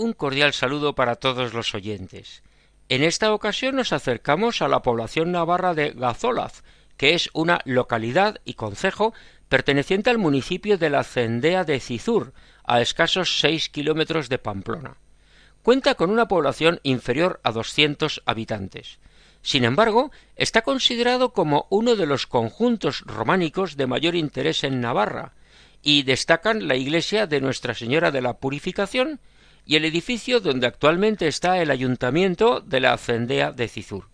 un cordial saludo para todos los oyentes. En esta ocasión nos acercamos a la población navarra de Gazolaz, que es una localidad y concejo perteneciente al municipio de la Cendea de Cizur, a escasos seis kilómetros de Pamplona. Cuenta con una población inferior a doscientos habitantes. Sin embargo, está considerado como uno de los conjuntos románicos de mayor interés en Navarra, y destacan la iglesia de Nuestra Señora de la Purificación y el edificio donde actualmente está el ayuntamiento de la Cendea de Cizur.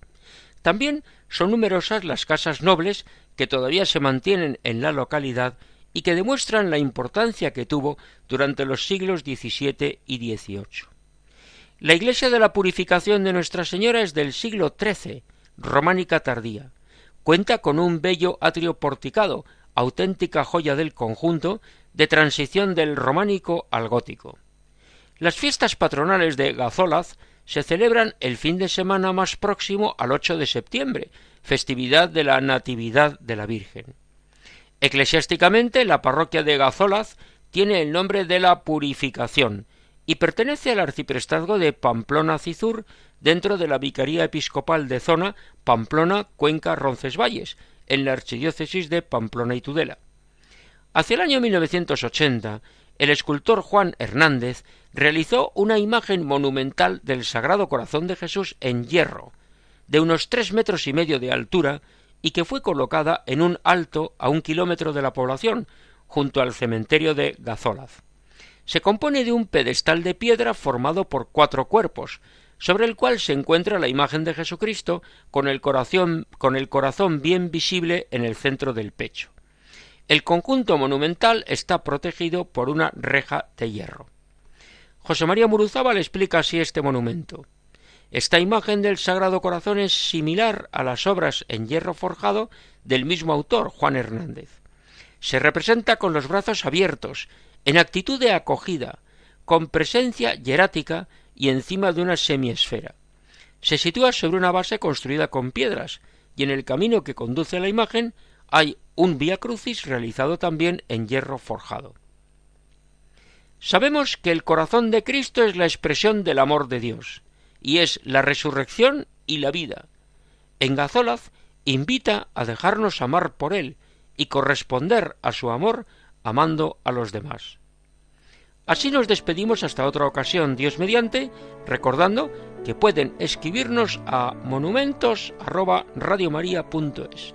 También son numerosas las casas nobles que todavía se mantienen en la localidad y que demuestran la importancia que tuvo durante los siglos XVII y XVIII. La iglesia de la Purificación de Nuestra Señora es del siglo XIII, románica tardía. Cuenta con un bello atrio porticado, auténtica joya del conjunto, de transición del románico al gótico. Las fiestas patronales de Gazolaz se celebran el fin de semana más próximo al 8 de septiembre, festividad de la Natividad de la Virgen. Eclesiásticamente, la parroquia de Gazolaz tiene el nombre de la Purificación y pertenece al arciprestazgo de Pamplona-Cizur dentro de la Vicaría Episcopal de Zona Pamplona-Cuenca-Roncesvalles, en la archidiócesis de Pamplona y Tudela. Hacia el año 1980, el escultor Juan Hernández realizó una imagen monumental del Sagrado Corazón de Jesús en hierro, de unos tres metros y medio de altura, y que fue colocada en un alto a un kilómetro de la población, junto al cementerio de Gazolaz. Se compone de un pedestal de piedra formado por cuatro cuerpos, sobre el cual se encuentra la imagen de Jesucristo con el corazón, con el corazón bien visible en el centro del pecho. El conjunto monumental está protegido por una reja de hierro. José María Muruzábal explica así este monumento. Esta imagen del Sagrado Corazón es similar a las obras en hierro forjado del mismo autor, Juan Hernández. Se representa con los brazos abiertos, en actitud de acogida, con presencia hierática y encima de una semiesfera. Se sitúa sobre una base construida con piedras, y en el camino que conduce a la imagen hay un vía crucis realizado también en hierro forjado. Sabemos que el corazón de Cristo es la expresión del amor de Dios, y es la resurrección y la vida. En Gazolaz invita a dejarnos amar por Él y corresponder a su amor amando a los demás. Así nos despedimos hasta otra ocasión, Dios mediante, recordando que pueden escribirnos a monumentos@radiomaria.es.